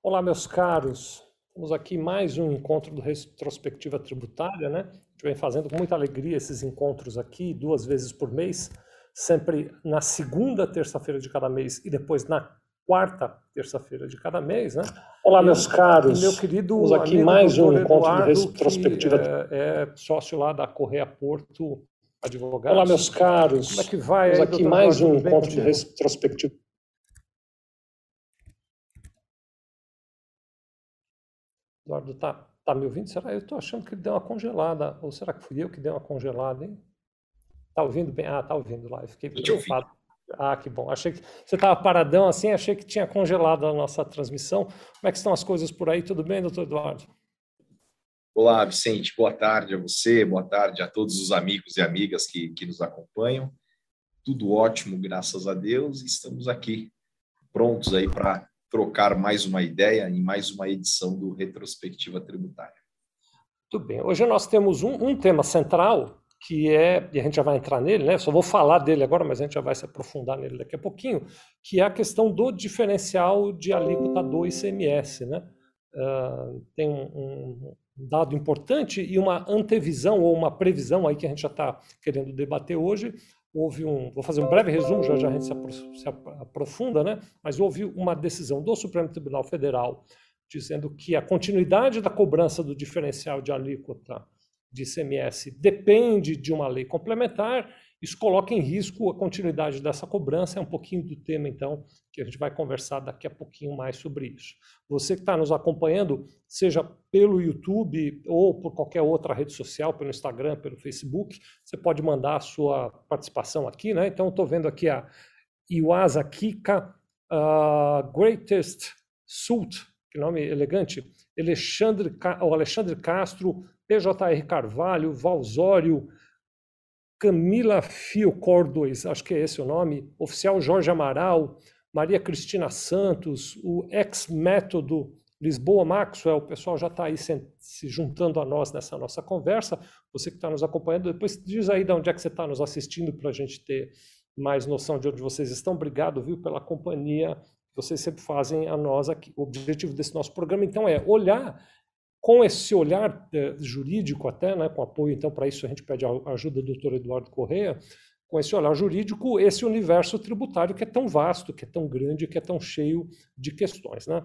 Olá, meus caros. Temos aqui mais um encontro do Retrospectiva Tributária, né? A gente vem fazendo com muita alegria esses encontros aqui, duas vezes por mês, sempre na segunda terça-feira de cada mês e depois na quarta terça-feira de cada mês, né? Olá, meus caros. Meu querido Temos aqui mais um encontro do Retrospectiva que é, é sócio lá da Correia Porto Advogados. Olá, meus caros. Como é que vai? Temos aí, aqui mais Eduardo? um encontro de retrospectiva. Eduardo, tá, tá me ouvindo? Será? Eu estou achando que ele deu uma congelada. Ou será que fui eu que dei uma congelada, hein? Tá ouvindo bem? Ah, tá ouvindo lá. Eu fiquei Eu preocupado. Ah, que bom. Achei que você estava paradão assim, achei que tinha congelado a nossa transmissão. Como é que estão as coisas por aí? Tudo bem, doutor Eduardo? Olá, Vicente. Boa tarde a você, boa tarde a todos os amigos e amigas que, que nos acompanham. Tudo ótimo, graças a Deus. Estamos aqui prontos aí para trocar mais uma ideia em mais uma edição do Retrospectiva Tributária. Tudo bem. Hoje nós temos um, um tema central que é, e a gente já vai entrar nele, né? Só vou falar dele agora, mas a gente já vai se aprofundar nele daqui a pouquinho, que é a questão do diferencial de alíquota do ICMS, né? Ah, tem um, um dado importante e uma antevisão ou uma previsão aí que a gente já está querendo debater hoje. Houve um, vou fazer um breve resumo, já, já a gente se, apro- se ap- aprofunda, né? Mas houve uma decisão do Supremo Tribunal Federal dizendo que a continuidade da cobrança do diferencial de alíquota de ICMS depende de uma lei complementar. Isso coloca em risco a continuidade dessa cobrança. É um pouquinho do tema, então, que a gente vai conversar daqui a pouquinho mais sobre isso. Você que está nos acompanhando, seja pelo YouTube ou por qualquer outra rede social, pelo Instagram, pelo Facebook, você pode mandar a sua participação aqui, né? Então, estou vendo aqui a Iwasa Kika, ah, Greatest Sult, que nome elegante, Alexandre, Alexandre Castro, PJR Carvalho, Valzório, Camila Fio Cordões, acho que é esse o nome, oficial Jorge Amaral, Maria Cristina Santos, o ex-método Lisboa Maxwell, o pessoal já está aí se, juntando a nós nessa nossa conversa. Você que está nos acompanhando, depois diz aí de onde é que você está nos assistindo para a gente ter mais noção de onde vocês estão. Obrigado, viu, pela companhia que vocês sempre fazem a nós aqui. O objetivo desse nosso programa, então, é olhar com esse olhar eh, jurídico até, né, com apoio, então, para isso a gente pede a ajuda do doutor Eduardo Correia, com esse olhar jurídico, esse universo tributário que é tão vasto, que é tão grande, que é tão cheio de questões. Né?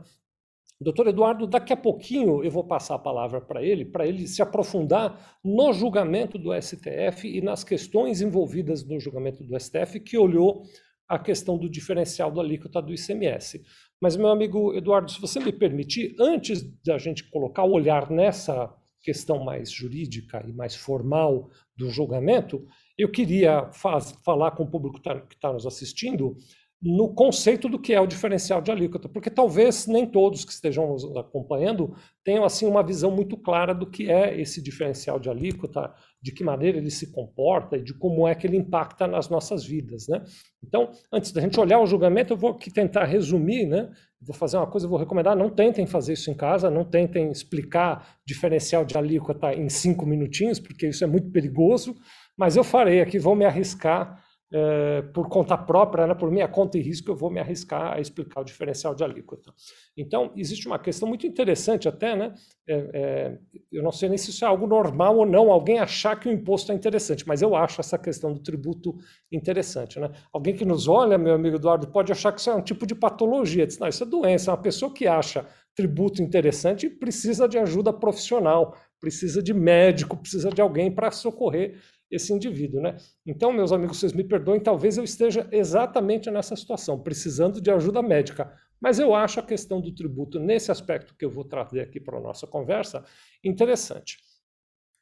Doutor Eduardo, daqui a pouquinho eu vou passar a palavra para ele, para ele se aprofundar no julgamento do STF e nas questões envolvidas no julgamento do STF, que olhou a questão do diferencial da alíquota do ICMS. Mas, meu amigo Eduardo, se você me permitir, antes da gente colocar o olhar nessa questão mais jurídica e mais formal do julgamento, eu queria faz- falar com o público que está nos assistindo no conceito do que é o diferencial de alíquota, porque talvez nem todos que estejam nos acompanhando tenham assim uma visão muito clara do que é esse diferencial de alíquota, de que maneira ele se comporta e de como é que ele impacta nas nossas vidas, né? Então, antes da gente olhar o julgamento, eu vou aqui tentar resumir, né? Vou fazer uma coisa, vou recomendar, não tentem fazer isso em casa, não tentem explicar diferencial de alíquota em cinco minutinhos, porque isso é muito perigoso, mas eu farei aqui, vou me arriscar eh, por conta própria, né, por minha conta e risco, eu vou me arriscar a explicar o diferencial de alíquota. Então, existe uma questão muito interessante até, né? eh, eh, eu não sei nem se isso é algo normal ou não, alguém achar que o imposto é interessante, mas eu acho essa questão do tributo interessante, né? Alguém que nos olha, meu amigo Eduardo, pode achar que isso é um tipo de patologia. Diz, não, isso é doença. Uma pessoa que acha tributo interessante precisa de ajuda profissional, precisa de médico, precisa de alguém para socorrer esse indivíduo, né? Então, meus amigos, vocês me perdoem, talvez eu esteja exatamente nessa situação, precisando de ajuda médica. Mas eu acho a questão do tributo, nesse aspecto que eu vou trazer aqui para a nossa conversa, interessante.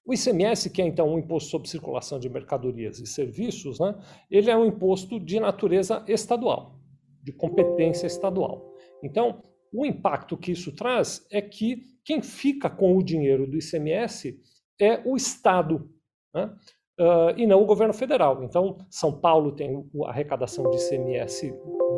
O ICMS, que é então um imposto sobre circulação de mercadorias e serviços, né, ele é um imposto de natureza estadual, de competência estadual. Então, o impacto que isso traz é que quem fica com o dinheiro do ICMS é o Estado, né, uh, e não o governo federal. Então, São Paulo tem a arrecadação de ICMS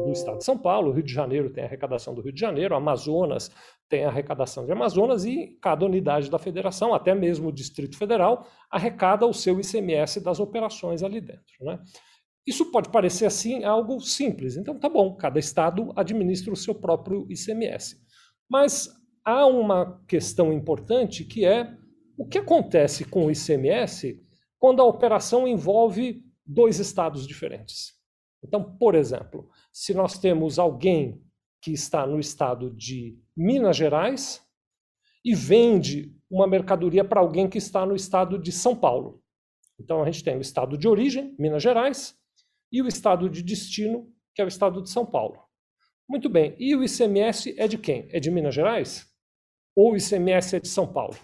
do Estado de São Paulo, Rio de Janeiro tem a arrecadação do Rio de Janeiro, Amazonas tem a arrecadação de Amazonas e cada unidade da federação, até mesmo o Distrito Federal, arrecada o seu ICMS das operações ali dentro. Né? Isso pode parecer assim algo simples. Então, tá bom, cada estado administra o seu próprio ICMS. Mas há uma questão importante que é o que acontece com o ICMS quando a operação envolve dois estados diferentes. Então, por exemplo, se nós temos alguém que está no estado de Minas Gerais e vende uma mercadoria para alguém que está no estado de São Paulo. Então a gente tem o estado de origem, Minas Gerais, e o estado de destino, que é o estado de São Paulo. Muito bem, e o ICMS é de quem? É de Minas Gerais? Ou o ICMS é de São Paulo?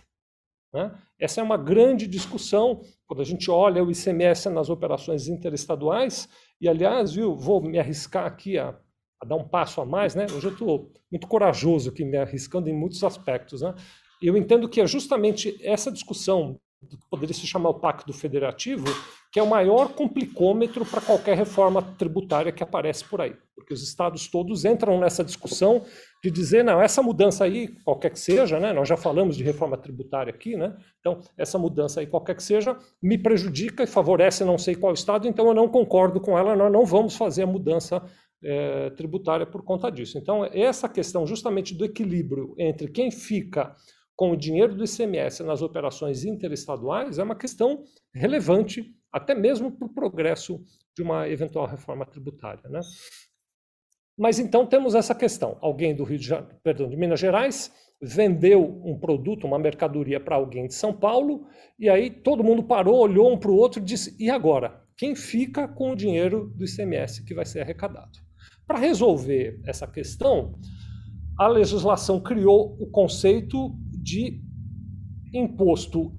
Né? Essa é uma grande discussão quando a gente olha o ICMS nas operações interestaduais. E, aliás, viu, vou me arriscar aqui a, a dar um passo a mais. Né? Hoje eu estou muito corajoso aqui, me arriscando em muitos aspectos. Né? Eu entendo que é justamente essa discussão do que poderia se chamar o Pacto Federativo, que é o maior complicômetro para qualquer reforma tributária que aparece por aí. Porque os estados todos entram nessa discussão de dizer, não, essa mudança aí, qualquer que seja, né, nós já falamos de reforma tributária aqui, né, então essa mudança aí, qualquer que seja, me prejudica e favorece não sei qual estado, então eu não concordo com ela, nós não vamos fazer a mudança é, tributária por conta disso. Então, essa questão justamente do equilíbrio entre quem fica com o dinheiro do ICMS nas operações interestaduais é uma questão relevante, até mesmo para o progresso de uma eventual reforma tributária. Né? Mas então temos essa questão: alguém do Rio de, Janeiro, perdão, de Minas Gerais vendeu um produto, uma mercadoria para alguém de São Paulo, e aí todo mundo parou, olhou um para o outro e disse: e agora? Quem fica com o dinheiro do ICMS que vai ser arrecadado? Para resolver essa questão, a legislação criou o conceito de imposto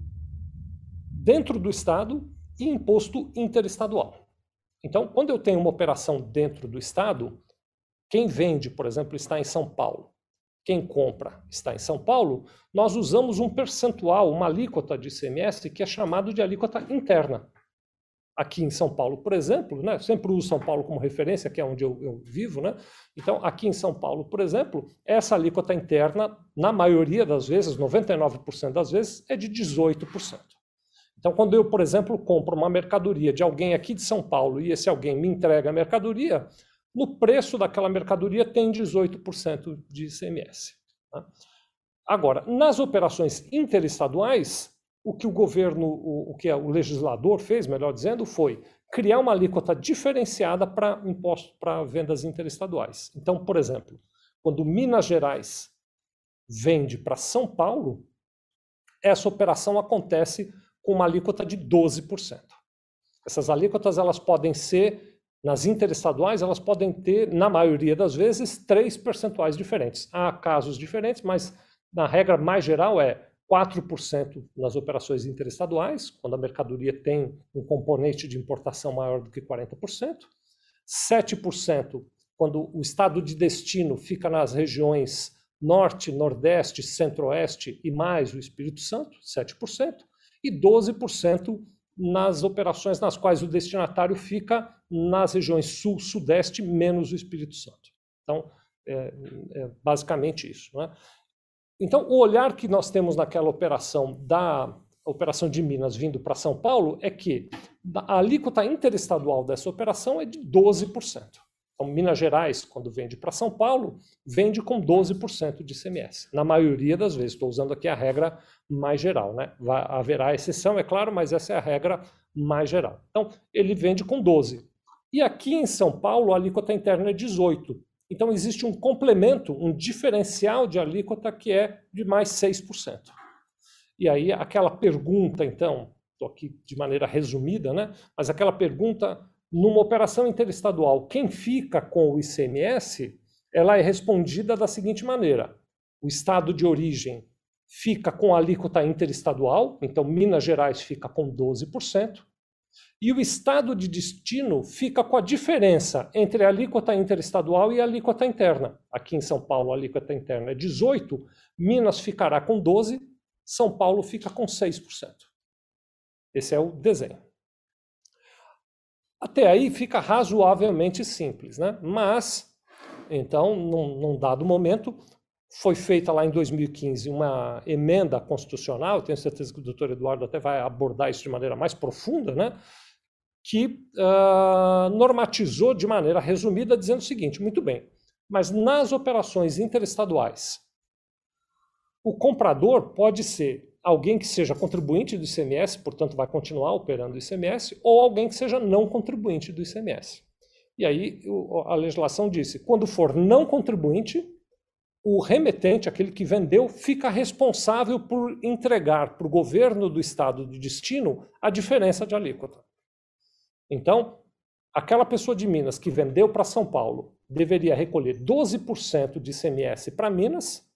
dentro do Estado e imposto interestadual. Então, quando eu tenho uma operação dentro do Estado, quem vende, por exemplo, está em São Paulo, quem compra está em São Paulo, nós usamos um percentual, uma alíquota de ICMS que é chamado de alíquota interna aqui em São Paulo, por exemplo, né, sempre uso São Paulo como referência, que é onde eu, eu, vivo, né? Então, aqui em São Paulo, por exemplo, essa alíquota interna, na maioria das vezes, 99% das vezes, é de 18%. Então, quando eu, por exemplo, compro uma mercadoria de alguém aqui de São Paulo e esse alguém me entrega a mercadoria, no preço daquela mercadoria tem 18% de ICMS. Tá? Agora, nas operações interestaduais, o que o governo, o, o que o legislador fez, melhor dizendo, foi criar uma alíquota diferenciada para imposto para vendas interestaduais. Então, por exemplo, quando Minas Gerais vende para São Paulo, essa operação acontece com uma alíquota de 12%. Essas alíquotas elas podem ser nas interestaduais, elas podem ter, na maioria das vezes, três percentuais diferentes. Há casos diferentes, mas na regra mais geral é 4% nas operações interestaduais, quando a mercadoria tem um componente de importação maior do que 40%, 7% quando o estado de destino fica nas regiões norte, nordeste, centro-oeste e mais o Espírito Santo, 7%, e 12% nas operações nas quais o destinatário fica nas regiões sul, sudeste, menos o Espírito Santo. Então, é, é basicamente isso. Né? Então, o olhar que nós temos naquela operação da operação de Minas vindo para São Paulo é que a alíquota interestadual dessa operação é de 12%. Então, Minas Gerais, quando vende para São Paulo, vende com 12% de ICMS. Na maioria das vezes, estou usando aqui a regra mais geral. Né? Haverá exceção, é claro, mas essa é a regra mais geral. Então, ele vende com 12%. E aqui em São Paulo, a alíquota interna é 18%. Então, existe um complemento, um diferencial de alíquota que é de mais 6%. E aí, aquela pergunta, então, estou aqui de maneira resumida, né? mas aquela pergunta, numa operação interestadual, quem fica com o ICMS, ela é respondida da seguinte maneira: o estado de origem fica com a alíquota interestadual, então Minas Gerais fica com 12%, e o estado de destino fica com a diferença entre a alíquota interestadual e a alíquota interna. Aqui em São Paulo, a alíquota interna é 18, Minas ficará com 12, São Paulo fica com 6%. Esse é o desenho. Até aí fica razoavelmente simples, né? Mas, então, num, num dado momento, foi feita lá em 2015 uma emenda constitucional, tenho certeza que o doutor Eduardo até vai abordar isso de maneira mais profunda, né? que uh, normatizou de maneira resumida, dizendo o seguinte: muito bem, mas nas operações interestaduais, O comprador pode ser alguém que seja contribuinte do ICMS, portanto vai continuar operando o ICMS, ou alguém que seja não contribuinte do ICMS. E aí a legislação disse, quando for não contribuinte, o remetente, aquele que vendeu, fica responsável por entregar para o governo do estado de destino a diferença de alíquota. Então, aquela pessoa de Minas que vendeu para São Paulo deveria recolher 12% de ICMS para Minas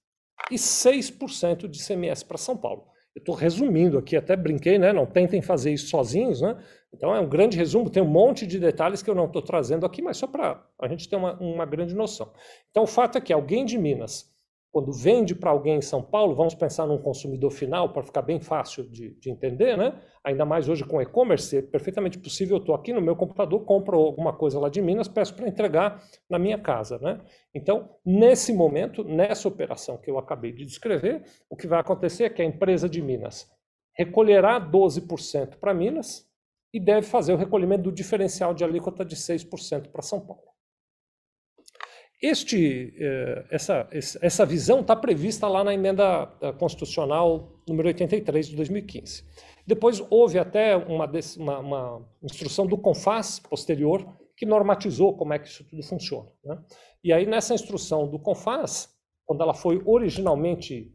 e 6% de ICMS para São Paulo. Eu estou resumindo aqui, até brinquei, né? Não tentem fazer isso sozinhos, né? Então é um grande resumo, tem um monte de detalhes que eu não estou trazendo aqui, mas só para a gente ter uma, uma grande noção. Então o fato é que alguém de Minas quando vende para alguém em São Paulo, vamos pensar num consumidor final para ficar bem fácil de, de entender, né? Ainda mais hoje com e-commerce, é perfeitamente possível. Eu estou aqui no meu computador, compro alguma coisa lá de Minas, peço para entregar na minha casa, né? Então, nesse momento, nessa operação que eu acabei de descrever, o que vai acontecer é que a empresa de Minas recolherá 12% para Minas e deve fazer o recolhimento do diferencial de alíquota de 6% para São Paulo. Este, eh, essa, essa visão está prevista lá na emenda eh, constitucional número 83 de 2015. Depois houve até uma, uma, uma instrução do CONFAS posterior que normatizou como é que isso tudo funciona. Né? E aí nessa instrução do CONFAS, quando ela foi originalmente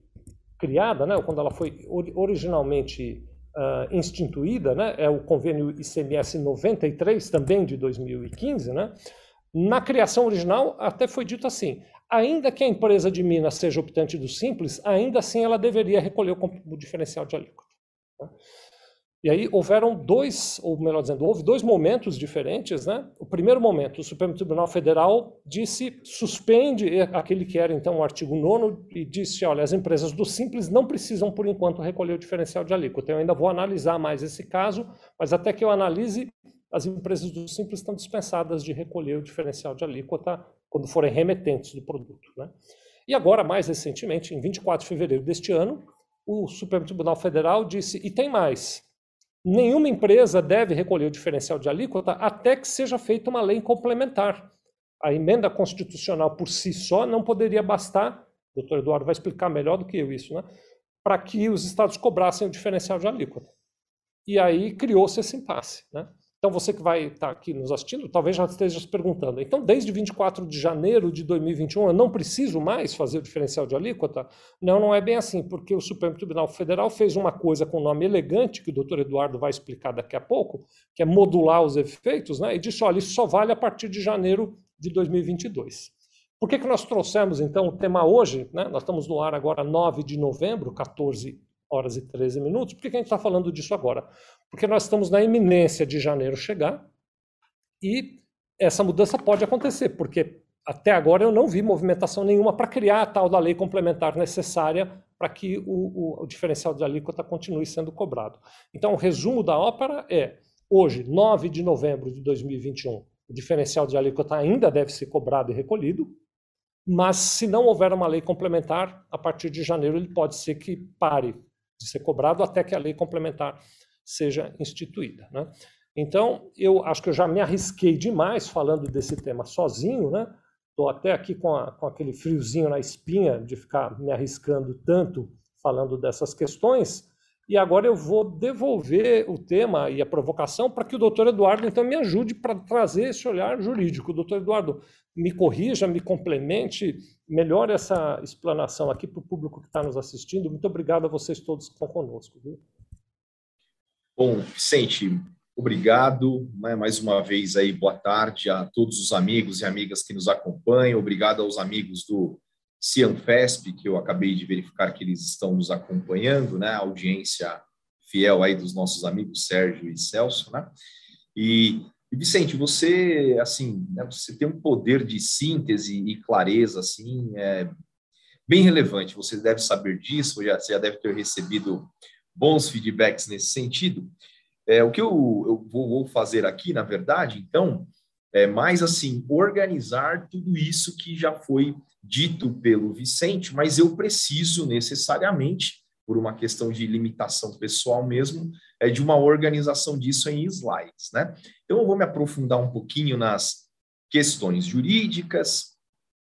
criada, né, ou quando ela foi originalmente uh, instituída, né, é o convênio ICMS 93 também de 2015, né, na criação original, até foi dito assim: ainda que a empresa de Minas seja optante do Simples, ainda assim ela deveria recolher o diferencial de alíquota. E aí houveram dois, ou melhor dizendo, houve dois momentos diferentes. Né? O primeiro momento, o Supremo Tribunal Federal disse, suspende aquele que era então o artigo 9 e disse, olha, as empresas do Simples não precisam, por enquanto, recolher o diferencial de alíquota. Eu ainda vou analisar mais esse caso, mas até que eu analise, as empresas do Simples estão dispensadas de recolher o diferencial de alíquota quando forem remetentes do produto. Né? E agora, mais recentemente, em 24 de fevereiro deste ano, o Supremo Tribunal Federal disse, e tem mais, nenhuma empresa deve recolher o diferencial de alíquota até que seja feita uma lei complementar. A emenda constitucional por si só não poderia bastar, o doutor Eduardo vai explicar melhor do que eu isso, né? para que os estados cobrassem o diferencial de alíquota. E aí criou-se esse impasse. Né? Então, você que vai estar aqui nos assistindo, talvez já esteja se perguntando. Então, desde 24 de janeiro de 2021, eu não preciso mais fazer o diferencial de alíquota? Não, não é bem assim, porque o Supremo Tribunal Federal fez uma coisa com nome elegante, que o doutor Eduardo vai explicar daqui a pouco, que é modular os efeitos, né? e disse: olha, isso só vale a partir de janeiro de 2022. Por que, que nós trouxemos, então, o tema hoje? Né? Nós estamos no ar agora 9 de novembro, 14 horas e 13 minutos. Por que, que a gente está falando disso agora? Porque nós estamos na iminência de janeiro chegar e essa mudança pode acontecer, porque até agora eu não vi movimentação nenhuma para criar a tal da lei complementar necessária para que o, o, o, diferencial de alíquota continue sendo cobrado. Então, o resumo da ópera é: hoje, 9 de novembro de 2021, o diferencial de alíquota ainda deve ser cobrado e recolhido, mas se não houver uma lei complementar, a partir de janeiro ele pode ser que pare de ser cobrado até que a lei complementar seja instituída. Né? Então, eu acho que eu já me arrisquei demais falando desse tema sozinho, né? Estou até aqui com, a, com aquele friozinho na espinha de ficar me arriscando tanto falando dessas questões. E agora eu vou devolver o tema e a provocação para que o doutor Eduardo então me ajude para trazer esse olhar jurídico. Doutor Eduardo, me corrija, me complemente, melhore essa explanação aqui para o público que está nos assistindo. Muito obrigado a vocês todos que estão conosco. Viu? Bom, Vicente, obrigado. Né? Mais uma vez aí, boa tarde a todos os amigos e amigas que nos acompanham. Obrigado aos amigos do Cianfesp, que eu acabei de verificar que eles estão nos acompanhando, né? A audiência fiel aí dos nossos amigos Sérgio e Celso, né? E, e Vicente, você, assim, né, você tem um poder de síntese e clareza, assim, é bem relevante. Você deve saber disso, já, você já deve ter recebido bons feedbacks nesse sentido. É, o que eu, eu vou, vou fazer aqui, na verdade, então, é mais assim, organizar tudo isso que já foi dito pelo Vicente, mas eu preciso necessariamente, por uma questão de limitação pessoal mesmo, é de uma organização disso em slides, né? Então eu vou me aprofundar um pouquinho nas questões jurídicas,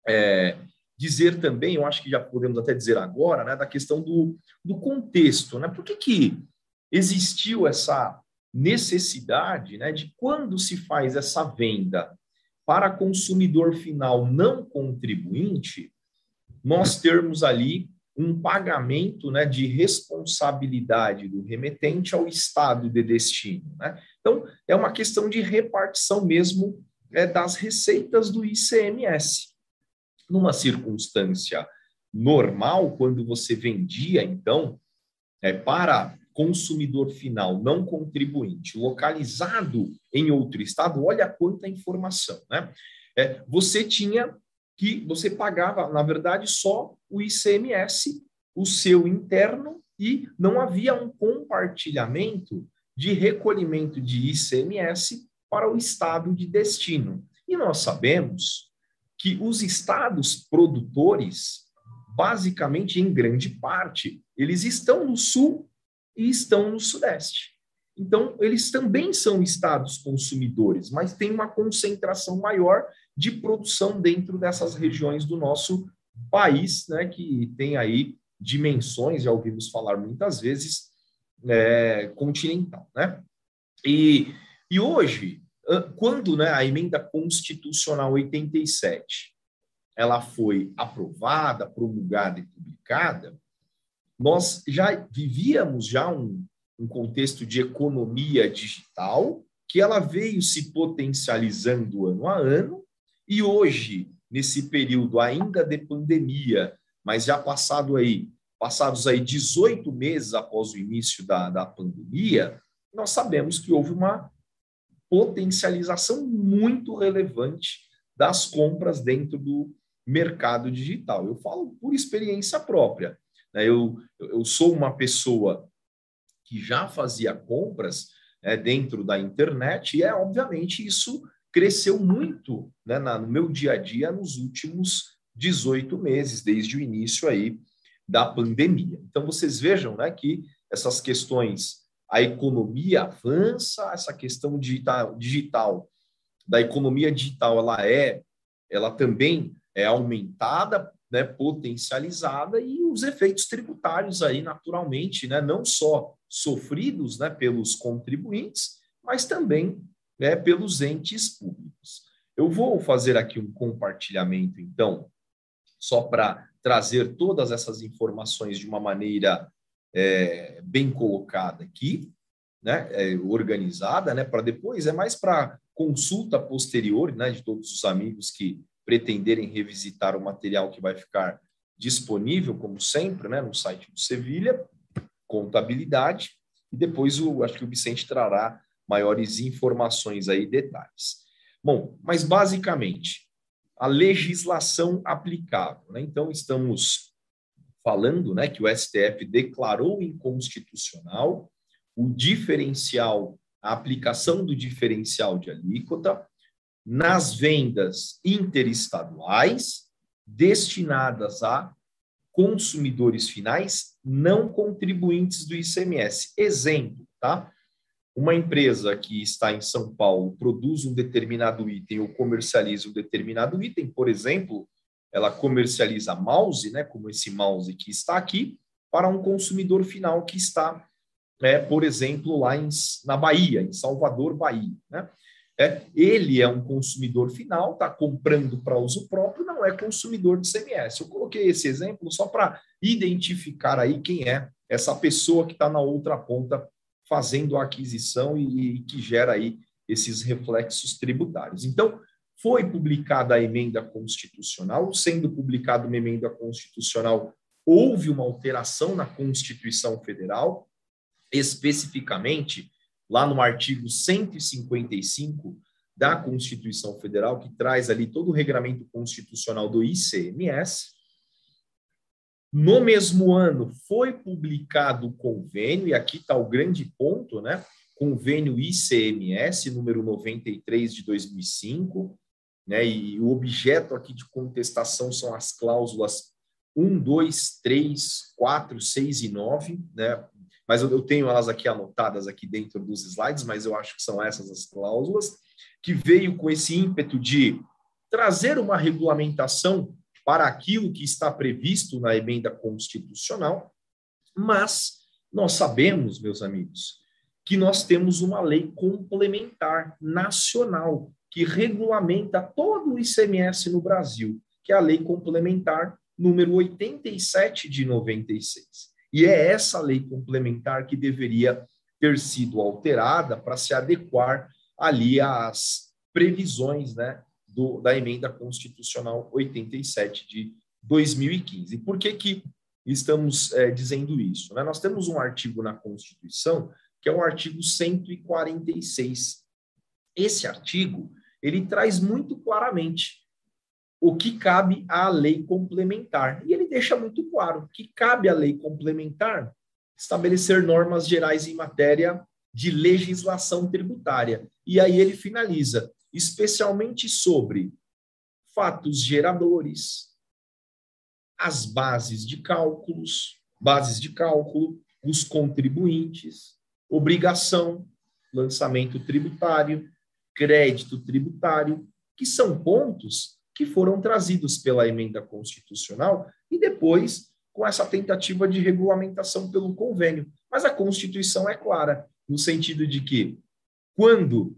é, dizer também, eu acho que já podemos até dizer agora, né, da questão do, do contexto, né? Por que, que existiu essa necessidade, né, de quando se faz essa venda para consumidor final não contribuinte, nós termos ali um pagamento né, de responsabilidade do remetente ao estado de destino. Né? Então, é uma questão de repartição mesmo é, das receitas do ICMS. Numa circunstância normal, quando você vendia, então, é, para consumidor final não contribuinte localizado em outro estado, olha quanta informação, né? É, você tinha que você pagava, na verdade, só o ICMS, o seu interno, e não havia um compartilhamento de recolhimento de ICMS para o estado de destino. E nós sabemos que os estados produtores, basicamente, em grande parte, eles estão no sul e estão no sudeste. Então, eles também são estados consumidores, mas tem uma concentração maior de produção dentro dessas regiões do nosso país, né, que tem aí dimensões, já ouvimos falar muitas vezes, é, continental. Né? E, e hoje, quando né, a emenda constitucional 87 ela foi aprovada, promulgada e publicada, nós já vivíamos já um, um contexto de economia digital que ela veio se potencializando ano a ano e hoje, nesse período ainda de pandemia, mas já passado aí, passados aí 18 meses após o início da, da pandemia, nós sabemos que houve uma potencialização muito relevante das compras dentro do mercado digital. Eu falo por experiência própria. Né? Eu, eu sou uma pessoa que já fazia compras é, dentro da internet e é obviamente isso cresceu muito né, na, no meu dia a dia nos últimos 18 meses, desde o início aí da pandemia. Então, vocês vejam né, que essas questões, a economia avança, essa questão digital, digital da economia digital, ela é, ela também é aumentada, né, potencializada, e os efeitos tributários aí, naturalmente, né, não só sofridos né, pelos contribuintes, mas também né, pelos entes públicos. Eu vou fazer aqui um compartilhamento, então, só para trazer todas essas informações de uma maneira é, bem colocada aqui, né, é, organizada, né, para depois, é mais para consulta posterior né, de todos os amigos que pretenderem revisitar o material que vai ficar disponível, como sempre, né, no site do Sevilha, contabilidade, e depois o, acho que o Vicente trará maiores informações aí, detalhes. Bom, mas basicamente, a legislação aplicável. Né? Então, estamos falando né, que o STF declarou inconstitucional o diferencial, a aplicação do diferencial de alíquota nas vendas interestaduais destinadas a consumidores finais não contribuintes do ICMS. Exemplo, tá? Uma empresa que está em São Paulo produz um determinado item ou comercializa um determinado item, por exemplo, ela comercializa mouse, né, como esse mouse que está aqui, para um consumidor final que está, é, por exemplo, lá em, na Bahia, em Salvador, Bahia. Né? É, ele é um consumidor final, está comprando para uso próprio, não é consumidor de CMS. Eu coloquei esse exemplo só para identificar aí quem é essa pessoa que está na outra ponta fazendo a aquisição e, e que gera aí esses reflexos tributários. Então, foi publicada a emenda constitucional, sendo publicada uma emenda constitucional, houve uma alteração na Constituição Federal, especificamente lá no artigo 155 da Constituição Federal, que traz ali todo o regramento constitucional do ICMS, no mesmo ano foi publicado o convênio, e aqui está o grande ponto, né? Convênio ICMS, número 93 de 2005, né? E o objeto aqui de contestação são as cláusulas 1, 2, 3, 4, 6 e 9, né? Mas eu tenho elas aqui anotadas aqui dentro dos slides, mas eu acho que são essas as cláusulas, que veio com esse ímpeto de trazer uma regulamentação para aquilo que está previsto na emenda constitucional, mas nós sabemos, meus amigos, que nós temos uma lei complementar nacional que regulamenta todo o ICMS no Brasil, que é a lei complementar número 87 de 96. E é essa lei complementar que deveria ter sido alterada para se adequar ali às previsões né, do, da emenda constitucional 87 de 2015. E por que, que estamos é, dizendo isso? Né? Nós temos um artigo na Constituição, que é o artigo 146. Esse artigo, ele traz muito claramente o que cabe à lei complementar. E ele deixa muito claro que cabe à lei complementar estabelecer normas gerais em matéria de legislação tributária. E aí ele finaliza, especialmente sobre fatos geradores, as bases de cálculos, bases de cálculo, os contribuintes, obrigação, lançamento tributário, crédito tributário, que são pontos que foram trazidos pela emenda constitucional e depois com essa tentativa de regulamentação pelo convênio. Mas a Constituição é clara, no sentido de que, quando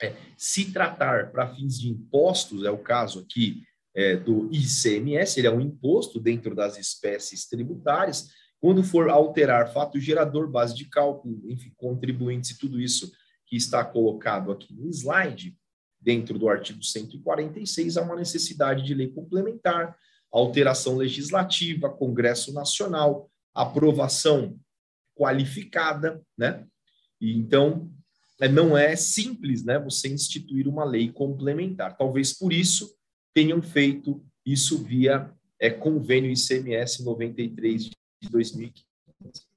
é, se tratar para fins de impostos, é o caso aqui é, do ICMS, ele é um imposto dentro das espécies tributárias, quando for alterar fato gerador, base de cálculo, enfim, contribuintes e tudo isso que está colocado aqui no slide, dentro do artigo 146, há uma necessidade de lei complementar, alteração legislativa, Congresso Nacional, aprovação qualificada, né? E então é, não é simples, né, você instituir uma lei complementar. Talvez por isso tenham feito isso via é, convênio ICMS 93 de 2015.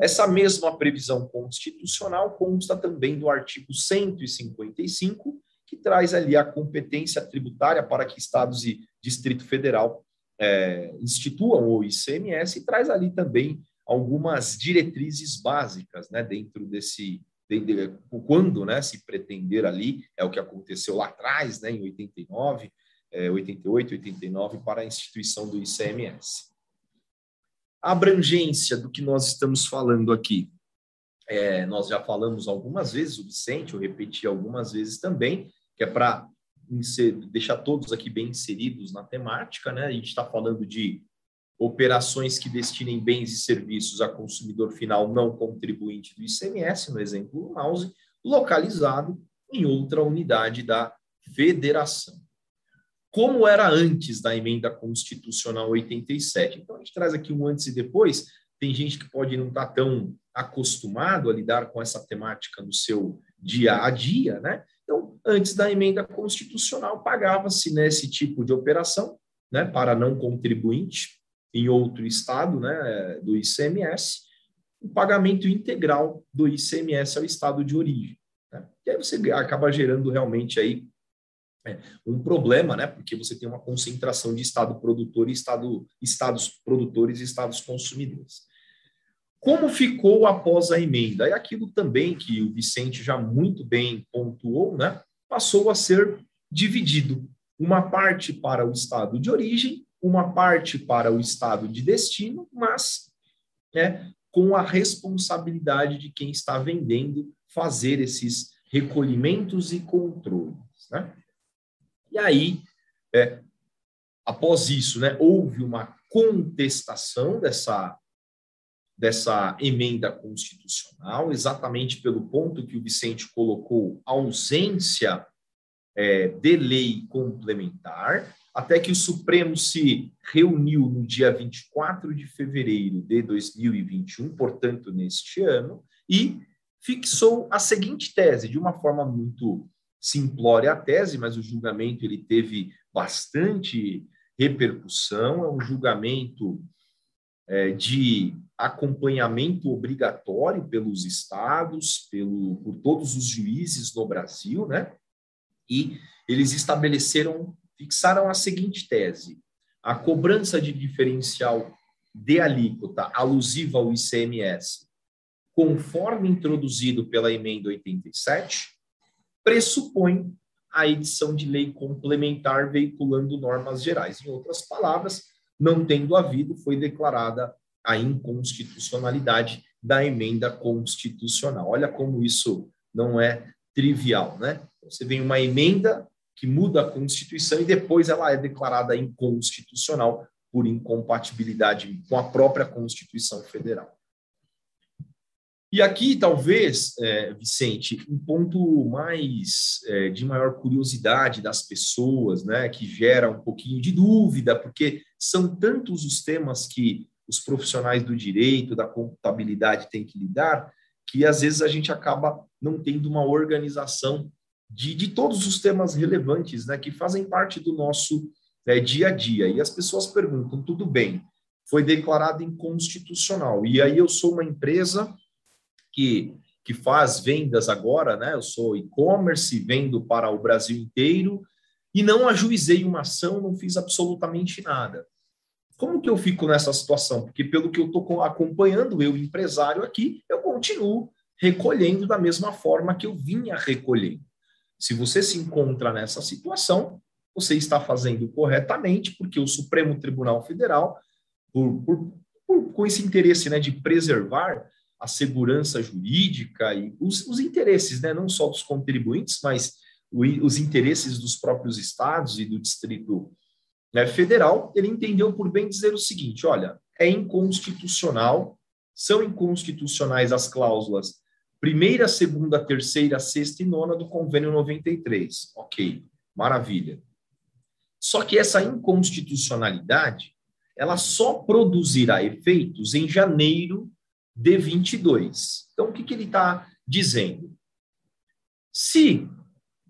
Essa mesma previsão constitucional consta também do artigo 155, que traz ali a competência tributária para que estados e Distrito Federal é, instituam o ICMS e traz ali também algumas diretrizes básicas né, dentro desse. De, de, quando né, se pretender ali, é o que aconteceu lá atrás, né, em 89, é, 88, 89, para a instituição do ICMS. Abrangência do que nós estamos falando aqui, é, nós já falamos algumas vezes, o Vicente, eu repeti algumas vezes também, que é para deixar todos aqui bem inseridos na temática, né? A gente está falando de operações que destinem bens e serviços a consumidor final não contribuinte do ICMS, no exemplo do mouse, localizado em outra unidade da federação. Como era antes da emenda constitucional 87. Então, a gente traz aqui um antes e depois. Tem gente que pode não estar tá tão acostumado a lidar com essa temática no seu dia a dia, né? Então, antes da emenda constitucional, pagava-se nesse né, tipo de operação, né, para não contribuinte em outro estado, né, do ICMS, o pagamento integral do ICMS ao estado de origem. Né? E aí você acaba gerando realmente aí é, um problema, né, porque você tem uma concentração de estado produtor e estado, estados produtores e estados consumidores. Como ficou após a emenda? É aquilo também que o Vicente já muito bem pontuou, né? Passou a ser dividido. Uma parte para o estado de origem, uma parte para o estado de destino, mas né, com a responsabilidade de quem está vendendo fazer esses recolhimentos e controles. Né? E aí, é, após isso, né, houve uma contestação dessa dessa emenda constitucional, exatamente pelo ponto que o Vicente colocou, ausência é, de lei complementar, até que o Supremo se reuniu no dia 24 de fevereiro de 2021, portanto, neste ano, e fixou a seguinte tese, de uma forma muito simplória a tese, mas o julgamento ele teve bastante repercussão, é um julgamento é, de acompanhamento obrigatório pelos estados, pelo, por todos os juízes no Brasil, né? E eles estabeleceram, fixaram a seguinte tese: a cobrança de diferencial de alíquota alusiva ao ICMS, conforme introduzido pela emenda 87, pressupõe a edição de lei complementar veiculando normas gerais. Em outras palavras, não tendo havido, foi declarada a inconstitucionalidade da emenda constitucional. Olha como isso não é trivial, né? Você vem uma emenda que muda a Constituição e depois ela é declarada inconstitucional por incompatibilidade com a própria Constituição Federal. E aqui, talvez, é, Vicente, um ponto mais é, de maior curiosidade das pessoas, né, que gera um pouquinho de dúvida, porque são tantos os temas que os profissionais do direito, da contabilidade têm que lidar, que às vezes a gente acaba não tendo uma organização de, de todos os temas relevantes, né, que fazem parte do nosso é, dia a dia. E as pessoas perguntam: tudo bem, foi declarado inconstitucional, e aí eu sou uma empresa que, que faz vendas agora, né? Eu sou e-commerce, vendo para o Brasil inteiro e não ajuizei uma ação, não fiz absolutamente nada. Como que eu fico nessa situação? Porque pelo que eu estou acompanhando, eu empresário aqui, eu continuo recolhendo da mesma forma que eu vinha recolhendo. Se você se encontra nessa situação, você está fazendo corretamente, porque o Supremo Tribunal Federal, por, por, por, com esse interesse né, de preservar a segurança jurídica e os, os interesses, né, não só dos contribuintes, mas o, os interesses dos próprios estados e do Distrito né, Federal, ele entendeu por bem dizer o seguinte: olha, é inconstitucional, são inconstitucionais as cláusulas primeira, segunda, terceira, sexta e nona do convênio 93. Ok, maravilha. Só que essa inconstitucionalidade, ela só produzirá efeitos em janeiro de 22. Então, o que, que ele está dizendo? Se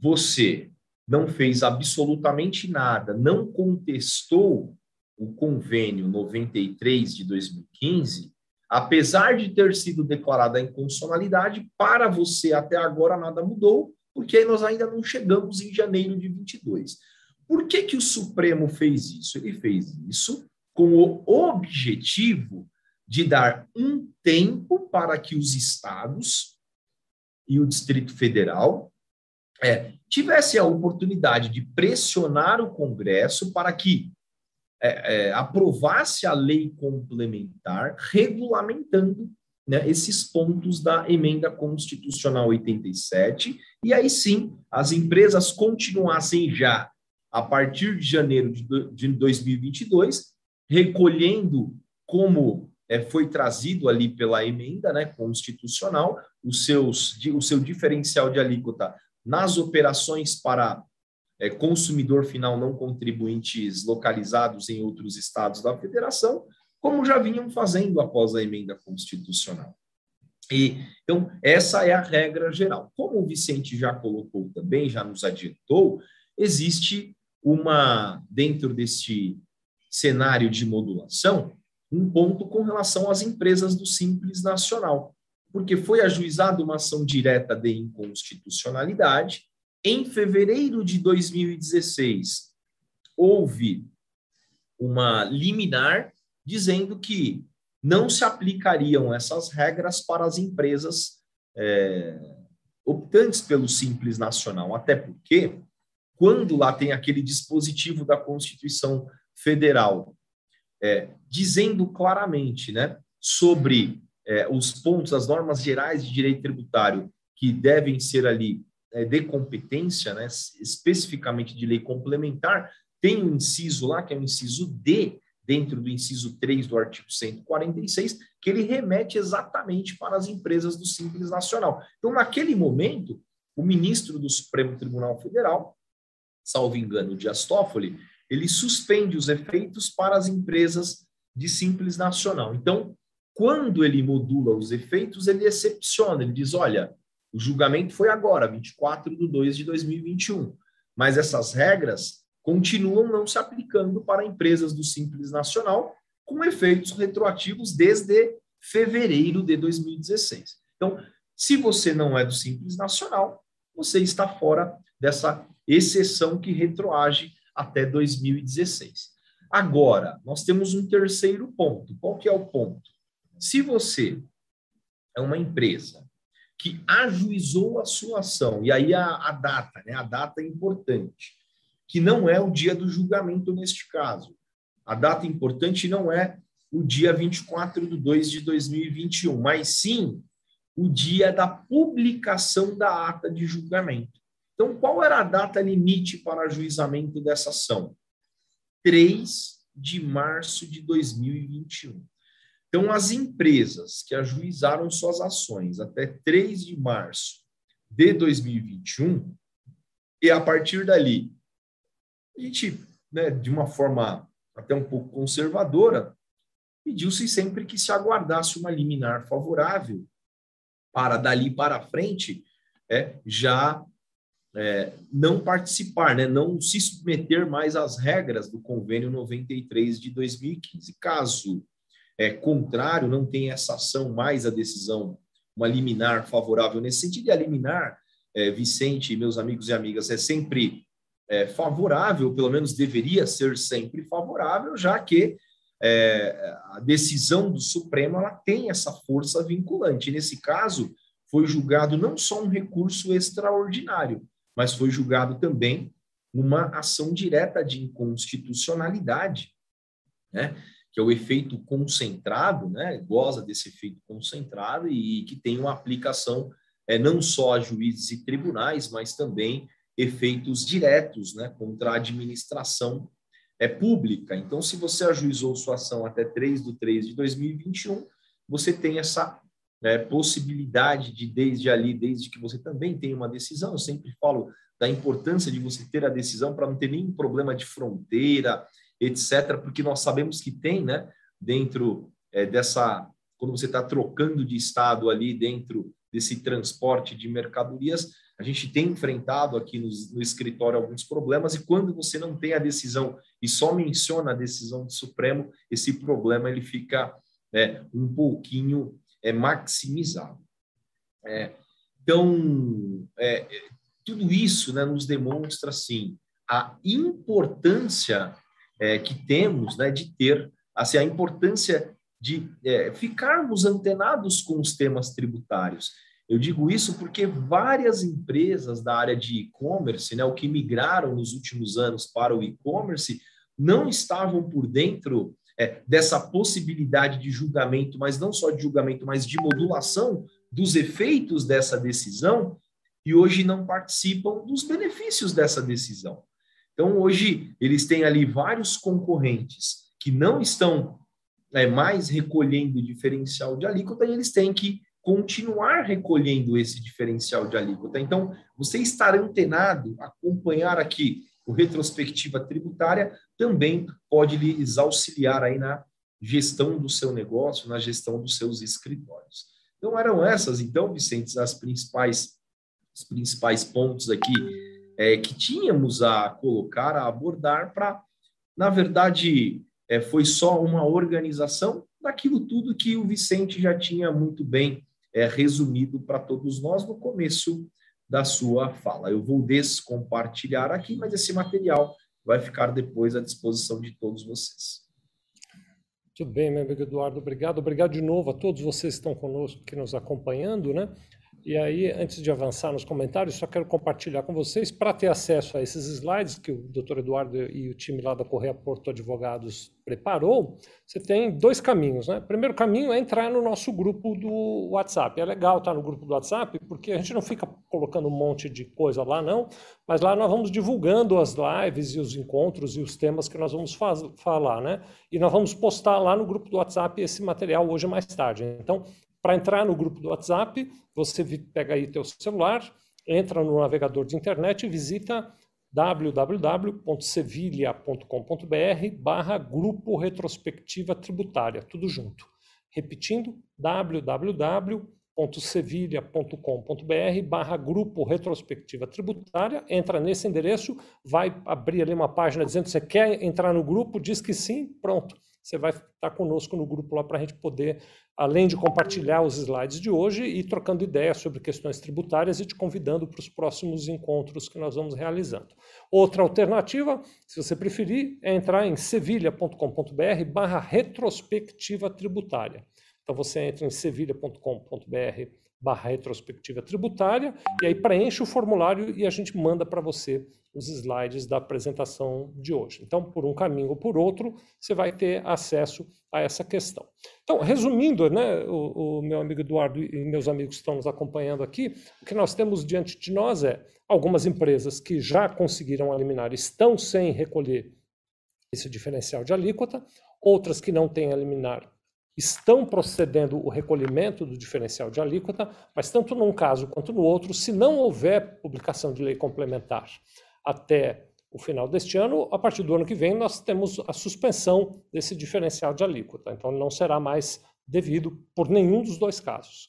você não fez absolutamente nada, não contestou o convênio 93 de 2015, apesar de ter sido declarada a inconstitucionalidade, para você até agora nada mudou, porque nós ainda não chegamos em janeiro de 22. Por que, que o Supremo fez isso? Ele fez isso com o objetivo de dar um tempo para que os estados e o Distrito Federal é, tivessem a oportunidade de pressionar o Congresso para que é, é, aprovasse a lei complementar regulamentando né, esses pontos da emenda constitucional 87, e aí sim as empresas continuassem já, a partir de janeiro de 2022, recolhendo como é, foi trazido ali pela emenda né, constitucional, os seus, o seu diferencial de alíquota nas operações para é, consumidor final não contribuintes localizados em outros estados da federação, como já vinham fazendo após a emenda constitucional. E, então, essa é a regra geral. Como o Vicente já colocou também, já nos adiantou, existe uma, dentro deste cenário de modulação, um ponto com relação às empresas do Simples Nacional, porque foi ajuizada uma ação direta de inconstitucionalidade. Em fevereiro de 2016, houve uma liminar dizendo que não se aplicariam essas regras para as empresas é, optantes pelo Simples Nacional, até porque, quando lá tem aquele dispositivo da Constituição Federal é, dizendo claramente né, sobre é, os pontos, as normas gerais de direito tributário que devem ser ali é, de competência, né, especificamente de lei complementar, tem um inciso lá, que é o inciso D, dentro do inciso 3 do artigo 146, que ele remete exatamente para as empresas do Simples Nacional. Então, naquele momento, o ministro do Supremo Tribunal Federal, salvo engano, Dias Toffoli, ele suspende os efeitos para as empresas de simples nacional. Então, quando ele modula os efeitos, ele excepciona, ele diz: olha, o julgamento foi agora, 24 de 2 de 2021, mas essas regras continuam não se aplicando para empresas do Simples Nacional, com efeitos retroativos desde fevereiro de 2016. Então, se você não é do Simples Nacional, você está fora dessa exceção que retroage até 2016. Agora, nós temos um terceiro ponto. Qual que é o ponto? Se você é uma empresa que ajuizou a sua ação. E aí a, a data, né? A data é importante, que não é o dia do julgamento neste caso. A data importante não é o dia 24 de 2 de 2021, mas sim o dia da publicação da ata de julgamento. Então, qual era a data limite para ajuizamento dessa ação? 3 de março de 2021. Então, as empresas que ajuizaram suas ações até 3 de março de 2021, e a partir dali, a gente, né, de uma forma até um pouco conservadora, pediu-se sempre que se aguardasse uma liminar favorável para dali para frente é, já é, não participar, né, não se submeter mais às regras do convênio 93 de 2015. Caso é, contrário, não tem essa ação mais a decisão, uma liminar favorável nesse sentido. E a liminar, é, Vicente meus amigos e amigas, é sempre é, favorável, pelo menos deveria ser sempre favorável, já que é, a decisão do Supremo ela tem essa força vinculante. Nesse caso, foi julgado não só um recurso extraordinário, mas foi julgado também uma ação direta de inconstitucionalidade, né? que é o efeito concentrado, né, goza desse efeito concentrado e que tem uma aplicação é, não só a juízes e tribunais, mas também efeitos diretos né, contra a administração é, pública. Então, se você ajuizou sua ação até 3 de 3 de 2021, você tem essa é, possibilidade de, desde ali, desde que você também tenha uma decisão, eu sempre falo da importância de você ter a decisão para não ter nenhum problema de fronteira, etc., porque nós sabemos que tem, né, dentro é, dessa, quando você está trocando de estado ali dentro desse transporte de mercadorias, a gente tem enfrentado aqui no, no, escritório alguns problemas, e quando você não tem a decisão e só menciona a decisão do Supremo, esse problema ele fica é, um pouquinho é, maximizado. É, então, é, tudo isso né, nos demonstra assim, a importância é, que temos né, de ter assim, a importância de é, ficarmos antenados com os temas tributários. Eu digo isso porque várias empresas da área de e-commerce, né, o que migraram nos últimos anos para o e-commerce, não estavam por dentro é, dessa possibilidade de julgamento, mas não só de julgamento, mas de modulação dos efeitos dessa decisão, e hoje não participam dos benefícios dessa decisão. Então, hoje, eles têm ali vários concorrentes que não estão é, mais recolhendo diferencial de alíquota e eles têm que continuar recolhendo esse diferencial de alíquota. Então, você estar antenado, acompanhar aqui o retrospectiva tributária, também pode lhes auxiliar aí na gestão do seu negócio, na gestão dos seus escritórios. Então, eram essas, então, Vicentes, as principais, os principais pontos aqui é, que tínhamos a colocar, a abordar, para, na verdade, é, foi só uma organização daquilo tudo que o Vicente já tinha muito bem é, resumido para todos nós no começo da sua fala. Eu vou descompartilhar aqui, mas esse material vai ficar depois à disposição de todos vocês. Muito bem, meu amigo Eduardo, obrigado. Obrigado de novo a todos vocês que estão conosco, que nos acompanhando, né? E aí, antes de avançar nos comentários, só quero compartilhar com vocês, para ter acesso a esses slides que o Dr. Eduardo e o time lá da Correia Porto Advogados preparou, você tem dois caminhos. Né? O primeiro caminho é entrar no nosso grupo do WhatsApp. É legal estar no grupo do WhatsApp, porque a gente não fica colocando um monte de coisa lá, não, mas lá nós vamos divulgando as lives e os encontros e os temas que nós vamos falar. Né? E nós vamos postar lá no grupo do WhatsApp esse material hoje mais tarde. Então, para entrar no grupo do WhatsApp, você pega aí teu celular, entra no navegador de internet e visita www.sevilha.com.br barra grupo retrospectiva tributária, tudo junto. Repetindo, www.sevilha.com.br barra grupo retrospectiva tributária, entra nesse endereço, vai abrir ali uma página dizendo que você quer entrar no grupo, diz que sim, pronto você vai estar conosco no grupo lá para a gente poder, além de compartilhar os slides de hoje, ir trocando ideias sobre questões tributárias e te convidando para os próximos encontros que nós vamos realizando. Outra alternativa, se você preferir, é entrar em sevilha.com.br barra retrospectiva tributária. Então você entra em sevilha.com.br barra retrospectiva tributária, e aí preenche o formulário e a gente manda para você os slides da apresentação de hoje. Então, por um caminho ou por outro, você vai ter acesso a essa questão. Então, resumindo, né, o, o meu amigo Eduardo e meus amigos que estão nos acompanhando aqui, o que nós temos diante de nós é algumas empresas que já conseguiram eliminar, estão sem recolher esse diferencial de alíquota, outras que não têm a liminar estão procedendo o recolhimento do diferencial de alíquota, mas tanto num caso quanto no outro, se não houver publicação de lei complementar até o final deste ano, a partir do ano que vem nós temos a suspensão desse diferencial de alíquota. Então não será mais devido por nenhum dos dois casos.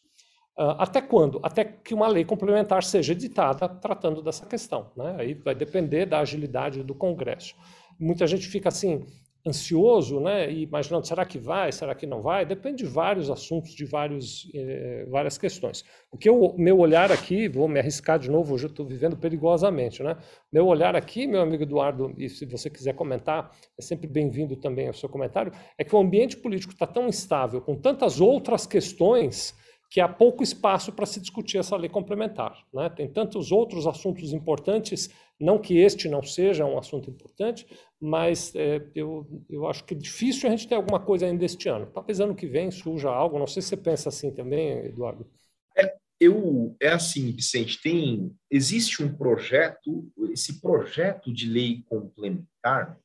Uh, até quando? Até que uma lei complementar seja editada tratando dessa questão. Né? Aí vai depender da agilidade do Congresso. Muita gente fica assim, ansioso, né, e imaginando, será que vai, será que não vai? Depende de vários assuntos, de vários, eh, várias questões. O que o meu olhar aqui, vou me arriscar de novo, hoje eu estou vivendo perigosamente, né? Meu olhar aqui, meu amigo Eduardo, e se você quiser comentar, é sempre bem-vindo também o seu comentário, é que o ambiente político está tão instável, com tantas outras questões, que há pouco espaço para se discutir essa lei complementar. Né? Tem tantos outros assuntos importantes, não que este não seja um assunto importante, mas é, eu, eu acho que é difícil a gente ter alguma coisa ainda este ano. Talvez ano que vem surja algo, não sei se você pensa assim também, Eduardo. É, eu, é assim, Vicente, tem, existe um projeto, esse projeto de lei complementar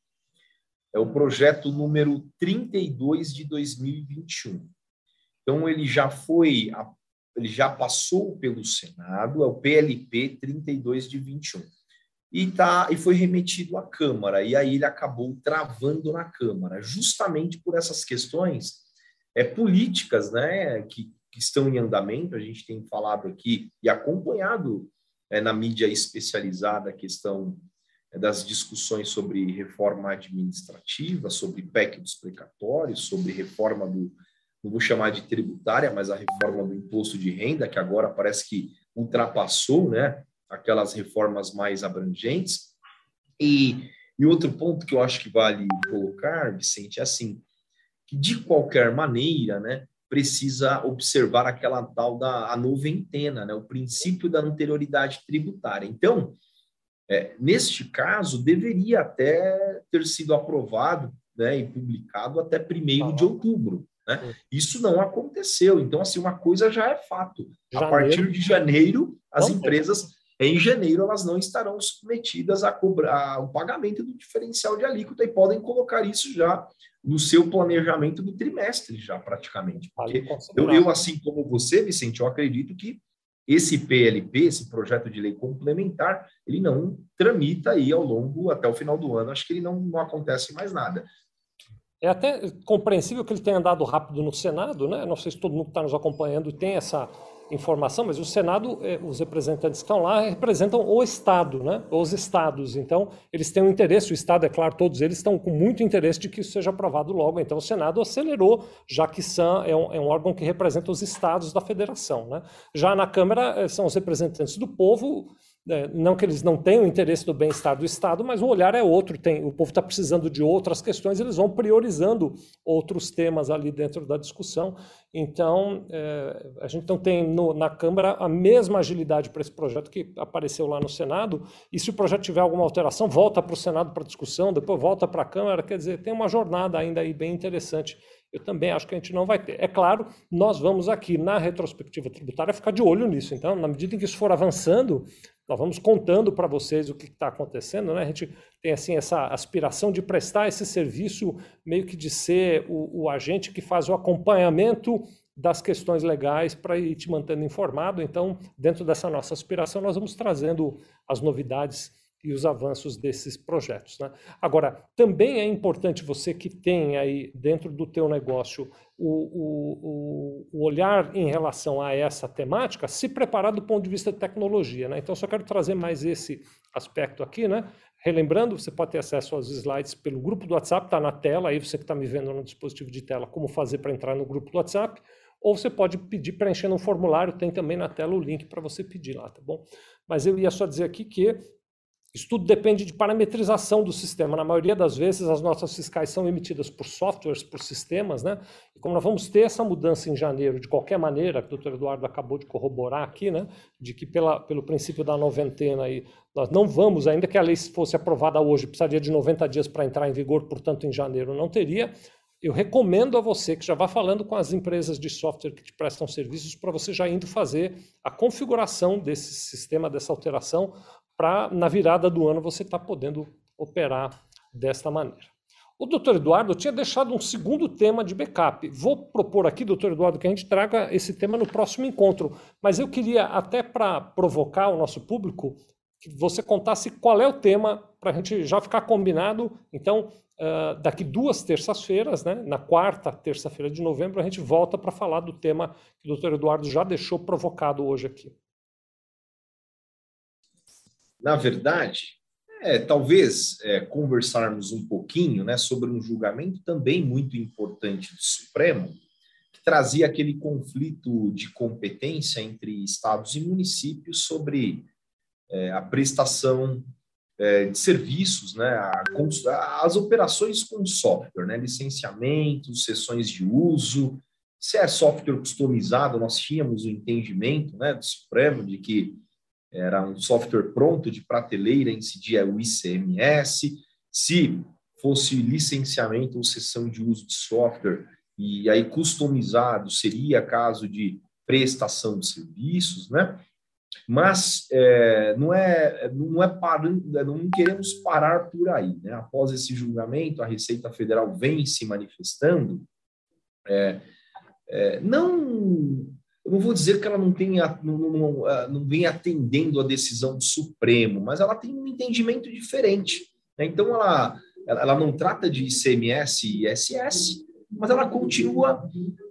é o projeto número 32 de 2021. Então, ele já foi, ele já passou pelo Senado, é o PLP 32 de 21. E, tá, e foi remetido à Câmara, e aí ele acabou travando na Câmara, justamente por essas questões é, políticas né, que, que estão em andamento. A gente tem falado aqui e acompanhado é, na mídia especializada a questão é, das discussões sobre reforma administrativa, sobre PEC dos precatórios, sobre reforma do, não vou chamar de tributária, mas a reforma do imposto de renda, que agora parece que ultrapassou né, aquelas reformas mais abrangentes. E, e outro ponto que eu acho que vale colocar, Vicente, é assim, que de qualquer maneira, né, precisa observar aquela tal da a noventena, né, o princípio da anterioridade tributária. Então, é, neste caso, deveria até ter sido aprovado né, e publicado até 1 de outubro. Né? Isso não aconteceu. Então, assim, uma coisa já é fato. Janeiro. A partir de janeiro, as não empresas, em janeiro, elas não estarão submetidas a cobrar o pagamento do diferencial de alíquota e podem colocar isso já no seu planejamento do trimestre, já praticamente. Porque eu, eu, assim como você, Vicente, eu acredito que esse PLP, esse projeto de lei complementar, ele não tramita aí ao longo, até o final do ano, acho que ele não, não acontece mais nada. É até compreensível que ele tenha andado rápido no Senado, né? Não sei se todo mundo que está nos acompanhando tem essa informação, mas o Senado, é, os representantes que estão lá representam o Estado, né? Os estados. Então, eles têm um interesse, o Estado, é claro, todos eles estão com muito interesse de que isso seja aprovado logo. Então, o Senado acelerou, já que são, é, um, é um órgão que representa os estados da federação, né? Já na Câmara, é, são os representantes do povo não que eles não tenham interesse do bem-estar do Estado, mas o olhar é outro. Tem, o povo está precisando de outras questões, eles vão priorizando outros temas ali dentro da discussão. Então, é, a gente não tem no, na Câmara a mesma agilidade para esse projeto que apareceu lá no Senado. E se o projeto tiver alguma alteração, volta para o Senado para discussão, depois volta para a Câmara. Quer dizer, tem uma jornada ainda aí bem interessante eu também acho que a gente não vai ter. É claro, nós vamos aqui na retrospectiva tributária ficar de olho nisso. Então, na medida em que isso for avançando, nós vamos contando para vocês o que está acontecendo. Né? A gente tem assim essa aspiração de prestar esse serviço, meio que de ser o, o agente que faz o acompanhamento das questões legais para ir te mantendo informado. Então, dentro dessa nossa aspiração, nós vamos trazendo as novidades e os avanços desses projetos. Né? Agora, também é importante você que tem aí dentro do teu negócio o, o, o, olhar em relação a essa temática, se preparar do ponto de vista de tecnologia. Né? Então, só quero trazer mais esse aspecto aqui. Né? Relembrando, você pode ter acesso aos slides pelo grupo do WhatsApp, está na tela, aí você que está me vendo no dispositivo de tela, como fazer para entrar no grupo do WhatsApp, ou você pode pedir preenchendo um formulário, tem também na tela o link para você pedir lá, tá bom? Mas eu ia só dizer aqui que Isso tudo depende de parametrização do sistema. Na maioria das vezes, as notas fiscais são emitidas por softwares, por sistemas, né? E como nós vamos ter essa mudança em janeiro, de qualquer maneira, que o doutor Eduardo acabou de corroborar aqui, né? De que pela, pelo princípio da noventena aí, nós não vamos, ainda que a lei fosse aprovada hoje, precisaria de 90 dias para entrar em vigor, portanto, em janeiro não teria. Eu recomendo a você que já vá falando com as empresas de software que te prestam serviços para você já indo fazer a configuração desse sistema, dessa alteração, para na virada do ano você estar tá podendo operar desta maneira. O doutor Eduardo tinha deixado um segundo tema de backup. Vou propor aqui, doutor Eduardo, que a gente traga esse tema no próximo encontro. Mas eu queria, até para provocar o nosso público, que você contasse qual é o tema, para a gente já ficar combinado. Então, uh, daqui duas terças-feiras, né, na quarta terça-feira de novembro, a gente volta para falar do tema que o doutor Eduardo já deixou provocado hoje aqui na verdade, é, talvez é, conversarmos um pouquinho né, sobre um julgamento também muito importante do Supremo, que trazia aquele conflito de competência entre estados e municípios sobre é, a prestação é, de serviços, né, a, as operações com software, né, licenciamentos, sessões de uso, se é software customizado, nós tínhamos o entendimento né, do Supremo de que era um software pronto de prateleira, incidia o ICMS. Se fosse licenciamento ou sessão de uso de software, e aí customizado, seria caso de prestação de serviços, né? Mas é, não é não é parando, não queremos parar por aí, né? Após esse julgamento, a Receita Federal vem se manifestando, é, é, não eu não vou dizer que ela não, tenha, não, não, ah, não vem atendendo a decisão do Supremo, mas ela tem um entendimento diferente. Né? Então, ela, ela não trata de ICMS e ISS, mas ela continua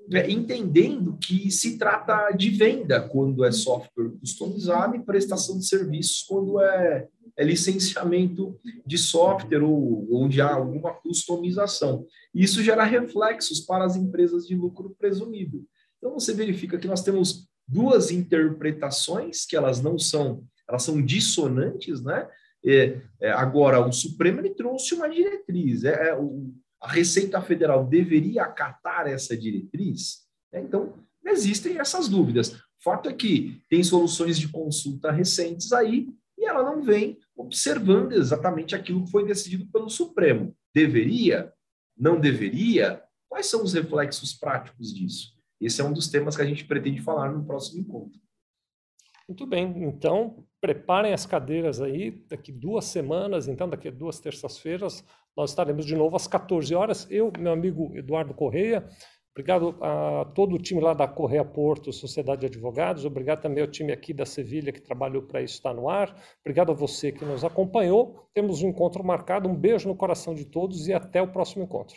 né, entendendo que se trata de venda quando é software customizado e prestação de serviços quando é, é licenciamento de software ou onde há alguma customização. Isso gera reflexos para as empresas de lucro presumido. Então você verifica que nós temos duas interpretações que elas não são, elas são dissonantes, né? É, é, agora o Supremo ele trouxe uma diretriz, é, é o, a Receita Federal deveria acatar essa diretriz. Né? Então existem essas dúvidas. Fato é que tem soluções de consulta recentes aí e ela não vem observando exatamente aquilo que foi decidido pelo Supremo. Deveria? Não deveria? Quais são os reflexos práticos disso? Esse é um dos temas que a gente pretende falar no próximo encontro. Muito bem, então preparem as cadeiras aí, daqui duas semanas, então daqui a duas terças-feiras, nós estaremos de novo às 14 horas. Eu, meu amigo Eduardo Correia, obrigado a todo o time lá da Correia Porto, Sociedade de Advogados, obrigado também ao time aqui da Sevilha que trabalhou para isso estar no ar, obrigado a você que nos acompanhou. Temos um encontro marcado, um beijo no coração de todos e até o próximo encontro.